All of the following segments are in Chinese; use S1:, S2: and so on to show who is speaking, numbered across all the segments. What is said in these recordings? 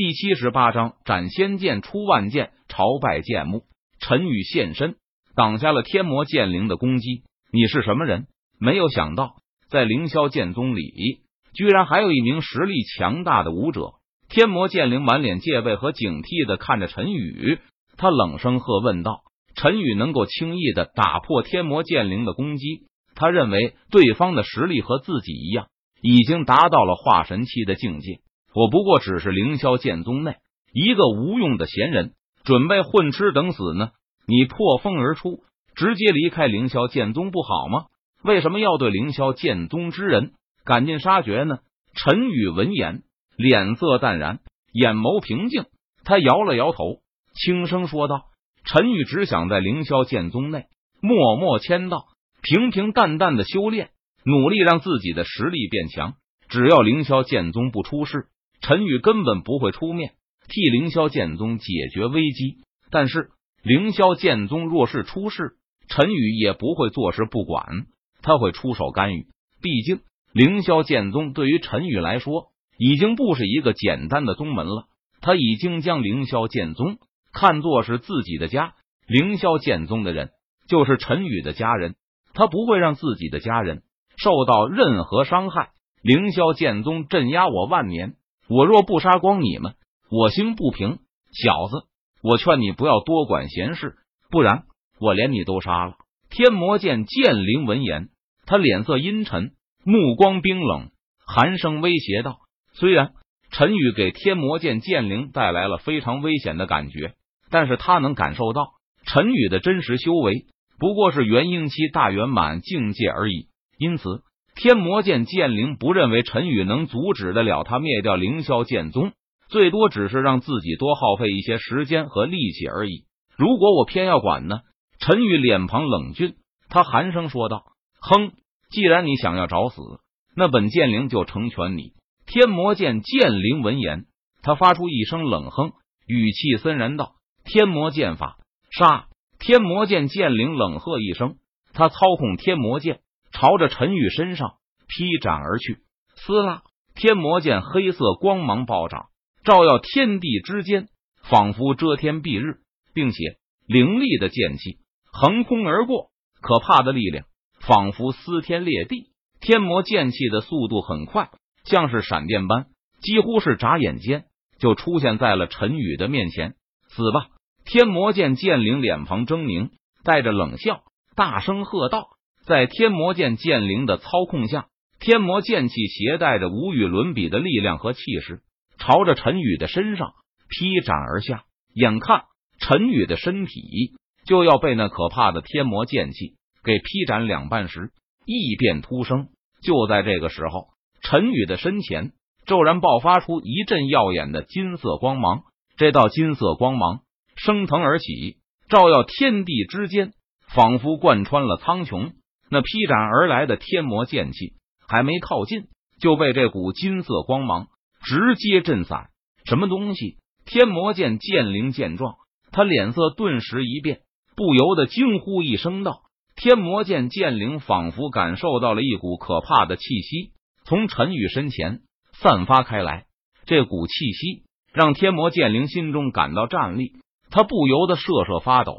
S1: 第七十八章斩仙剑出万剑，朝拜剑幕。陈宇现身，挡下了天魔剑灵的攻击。你是什么人？没有想到，在凌霄剑宗里，居然还有一名实力强大的武者。天魔剑灵满脸戒备和警惕的看着陈宇，他冷声喝问道：“陈宇能够轻易的打破天魔剑灵的攻击？他认为对方的实力和自己一样，已经达到了化神期的境界。我不过只是凌霄剑宗内一个无用的闲人，准备混吃等死呢。你破风而出，直接离开凌霄剑宗不好吗？为什么要对凌霄剑宗之人赶尽杀绝呢？”陈宇闻言。脸色淡然，眼眸平静，他摇了摇头，轻声说道：“陈宇只想在凌霄剑宗内默默签到，平平淡淡的修炼，努力让自己的实力变强。只要凌霄剑宗不出事，陈宇根本不会出面替凌霄剑宗解决危机。但是凌霄剑宗若是出事，陈宇也不会坐视不管，他会出手干预。毕竟凌霄剑宗对于陈宇来说。”已经不是一个简单的宗门了，他已经将凌霄剑宗看作是自己的家。凌霄剑宗的人就是陈宇的家人，他不会让自己的家人受到任何伤害。凌霄剑宗镇压我万年，我若不杀光你们，我心不平。小子，我劝你不要多管闲事，不然我连你都杀了。天魔剑剑灵闻言，他脸色阴沉，目光冰冷，寒声威胁道。虽然陈宇给天魔剑剑灵带来了非常危险的感觉，但是他能感受到陈宇的真实修为不过是元婴期大圆满境界而已。因此，天魔剑剑灵不认为陈宇能阻止得了他灭掉凌霄剑宗，最多只是让自己多耗费一些时间和力气而已。如果我偏要管呢？陈宇脸庞冷峻，他寒声说道：“哼，既然你想要找死，那本剑灵就成全你。”天魔剑剑灵闻言，他发出一声冷哼，语气森然道：“天魔剑法，杀！”天魔剑剑灵冷喝一声，他操控天魔剑朝着陈宇身上劈斩而去。撕拉！天魔剑黑色光芒暴涨，照耀天地之间，仿佛遮天蔽日，并且凌厉的剑气横空而过，可怕的力量仿佛撕天裂地。天魔剑气的速度很快。像是闪电般，几乎是眨眼间就出现在了陈宇的面前。死吧！天魔剑剑灵脸庞狰狞，带着冷笑，大声喝道：“在天魔剑剑灵的操控下，天魔剑气携带着无与伦比的力量和气势，朝着陈宇的身上劈斩而下。眼看陈宇的身体就要被那可怕的天魔剑气给劈斩两半时，异变突生。就在这个时候。陈宇的身前骤然爆发出一阵耀眼的金色光芒，这道金色光芒升腾而起，照耀天地之间，仿佛贯穿了苍穹。那劈斩而来的天魔剑气还没靠近，就被这股金色光芒直接震散。什么东西？天魔剑剑灵见状，他脸色顿时一变，不由得惊呼一声道：“天魔剑剑灵仿佛感受到了一股可怕的气息。”从陈宇身前散发开来，这股气息让天魔剑灵心中感到战栗，他不由得瑟瑟发抖，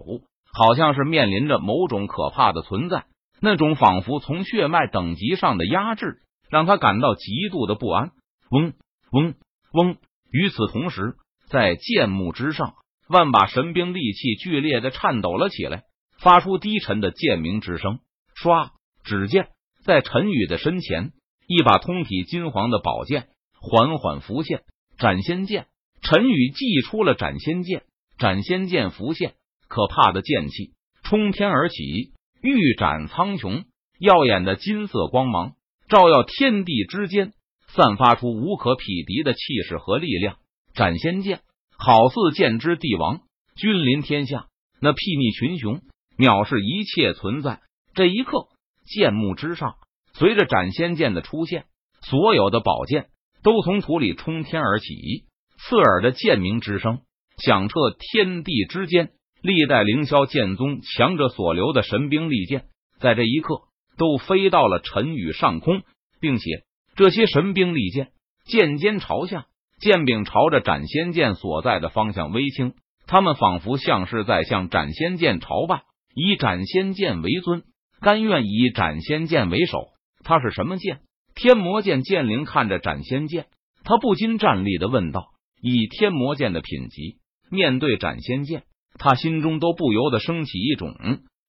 S1: 好像是面临着某种可怕的存在。那种仿佛从血脉等级上的压制，让他感到极度的不安。嗡嗡嗡！与此同时，在剑幕之上，万把神兵利器剧烈的颤抖了起来，发出低沉的剑鸣之声。唰！只见在陈宇的身前。一把通体金黄的宝剑缓缓浮现，斩仙剑。陈宇祭出了斩仙剑，斩仙剑浮现，可怕的剑气冲天而起，欲斩苍穹。耀眼的金色光芒照耀天地之间，散发出无可匹敌的气势和力量。斩仙剑好似剑之帝王，君临天下，那睥睨群雄，藐视一切存在。这一刻，剑幕之上。随着斩仙剑的出现，所有的宝剑都从土里冲天而起，刺耳的剑鸣之声响彻天地之间。历代凌霄剑宗强者所留的神兵利剑，在这一刻都飞到了陈宇上空，并且这些神兵利剑剑尖朝下，剑柄朝着斩仙剑所在的方向微倾，他们仿佛像是在向斩仙剑朝拜，以斩仙剑为尊，甘愿以斩仙剑为首。他是什么剑？天魔剑剑灵看着斩仙剑，他不禁站立的问道：“以天魔剑的品级，面对斩仙剑，他心中都不由得升起一种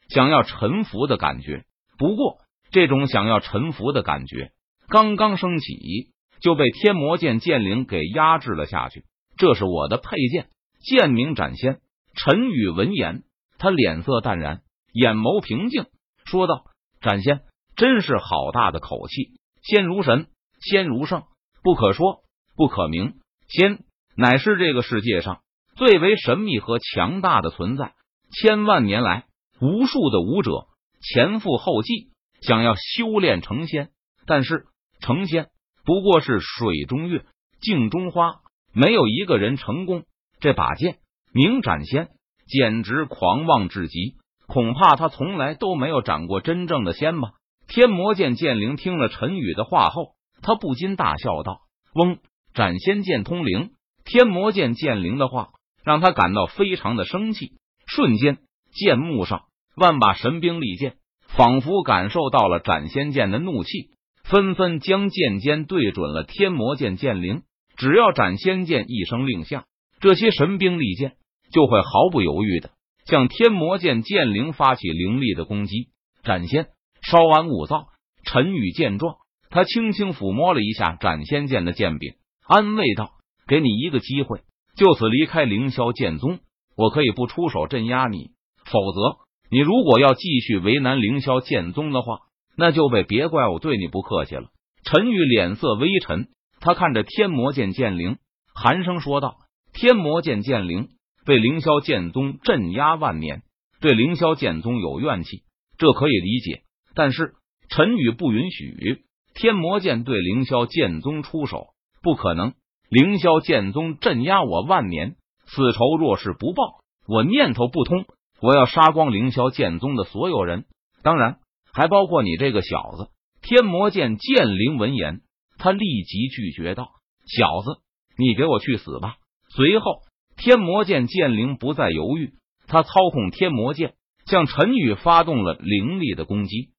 S1: 想要臣服的感觉。不过，这种想要臣服的感觉刚刚升起，就被天魔剑剑灵给压制了下去。这是我的佩剑，剑名斩仙。”陈宇闻言，他脸色淡然，眼眸平静，说道：“斩仙，真是好大的口气。”仙如神，仙如圣，不可说，不可名。仙乃是这个世界上最为神秘和强大的存在。千万年来，无数的武者前赴后继，想要修炼成仙，但是成仙不过是水中月，镜中花，没有一个人成功。这把剑名斩仙，简直狂妄至极，恐怕他从来都没有斩过真正的仙吧。天魔剑剑灵听了陈宇的话后，他不禁大笑道：“嗡，斩仙剑通灵。”天魔剑剑灵的话让他感到非常的生气。瞬间，剑幕上万把神兵利剑仿佛感受到了斩仙剑的怒气，纷纷将剑尖对准了天魔剑剑灵。只要斩仙剑一声令下，这些神兵利剑就会毫不犹豫的向天魔剑剑灵发起凌厉的攻击。斩仙。稍安勿躁。陈宇见状，他轻轻抚摸了一下斩仙剑的剑柄，安慰道：“给你一个机会，就此离开凌霄剑宗，我可以不出手镇压你。否则，你如果要继续为难凌霄剑宗的话，那就被别怪我对你不客气了。”陈宇脸色微沉，他看着天魔剑剑灵，寒声说道：“天魔剑剑灵被凌霄剑宗镇压万年，对凌霄剑宗有怨气，这可以理解。”但是陈宇不允许天魔剑对凌霄剑宗出手，不可能！凌霄剑宗镇压我万年，此仇若是不报，我念头不通，我要杀光凌霄剑宗的所有人，当然还包括你这个小子。天魔剑剑灵闻言，他立即拒绝道：“小子，你给我去死吧！”随后，天魔剑剑灵不再犹豫，他操控天魔剑向陈宇发动了凌厉的攻击。